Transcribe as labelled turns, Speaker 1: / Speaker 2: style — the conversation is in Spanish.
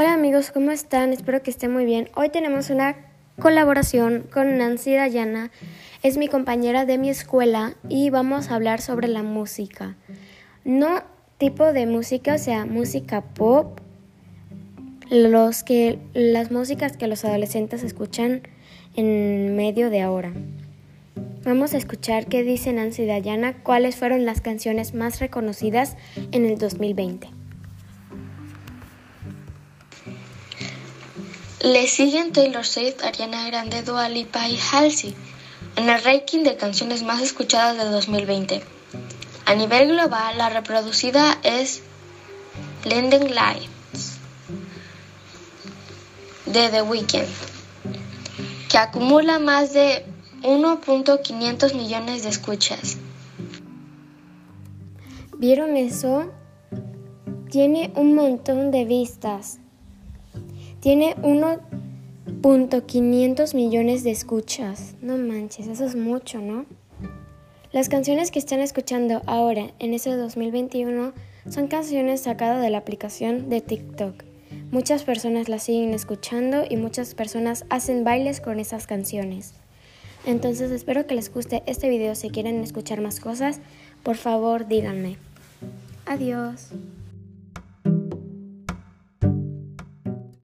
Speaker 1: Hola amigos, ¿cómo están? Espero que estén muy bien. Hoy tenemos una colaboración con Nancy Dayana. Es mi compañera de mi escuela y vamos a hablar sobre la música. No tipo de música, o sea, música pop, los que las músicas que los adolescentes escuchan en medio de ahora. Vamos a escuchar qué dice Nancy Dayana, cuáles fueron las canciones más reconocidas en el 2020.
Speaker 2: Le siguen Taylor Swift, Ariana Grande, Dua Lipa y Halsey en el ranking de canciones más escuchadas de 2020. A nivel global, la reproducida es Lending Lights de The Weeknd, que acumula más de 1.500 millones de escuchas.
Speaker 1: ¿Vieron eso? Tiene un montón de vistas. Tiene 1.500 millones de escuchas. No manches, eso es mucho, ¿no? Las canciones que están escuchando ahora, en ese 2021, son canciones sacadas de la aplicación de TikTok. Muchas personas las siguen escuchando y muchas personas hacen bailes con esas canciones. Entonces espero que les guste este video. Si quieren escuchar más cosas, por favor díganme. Adiós.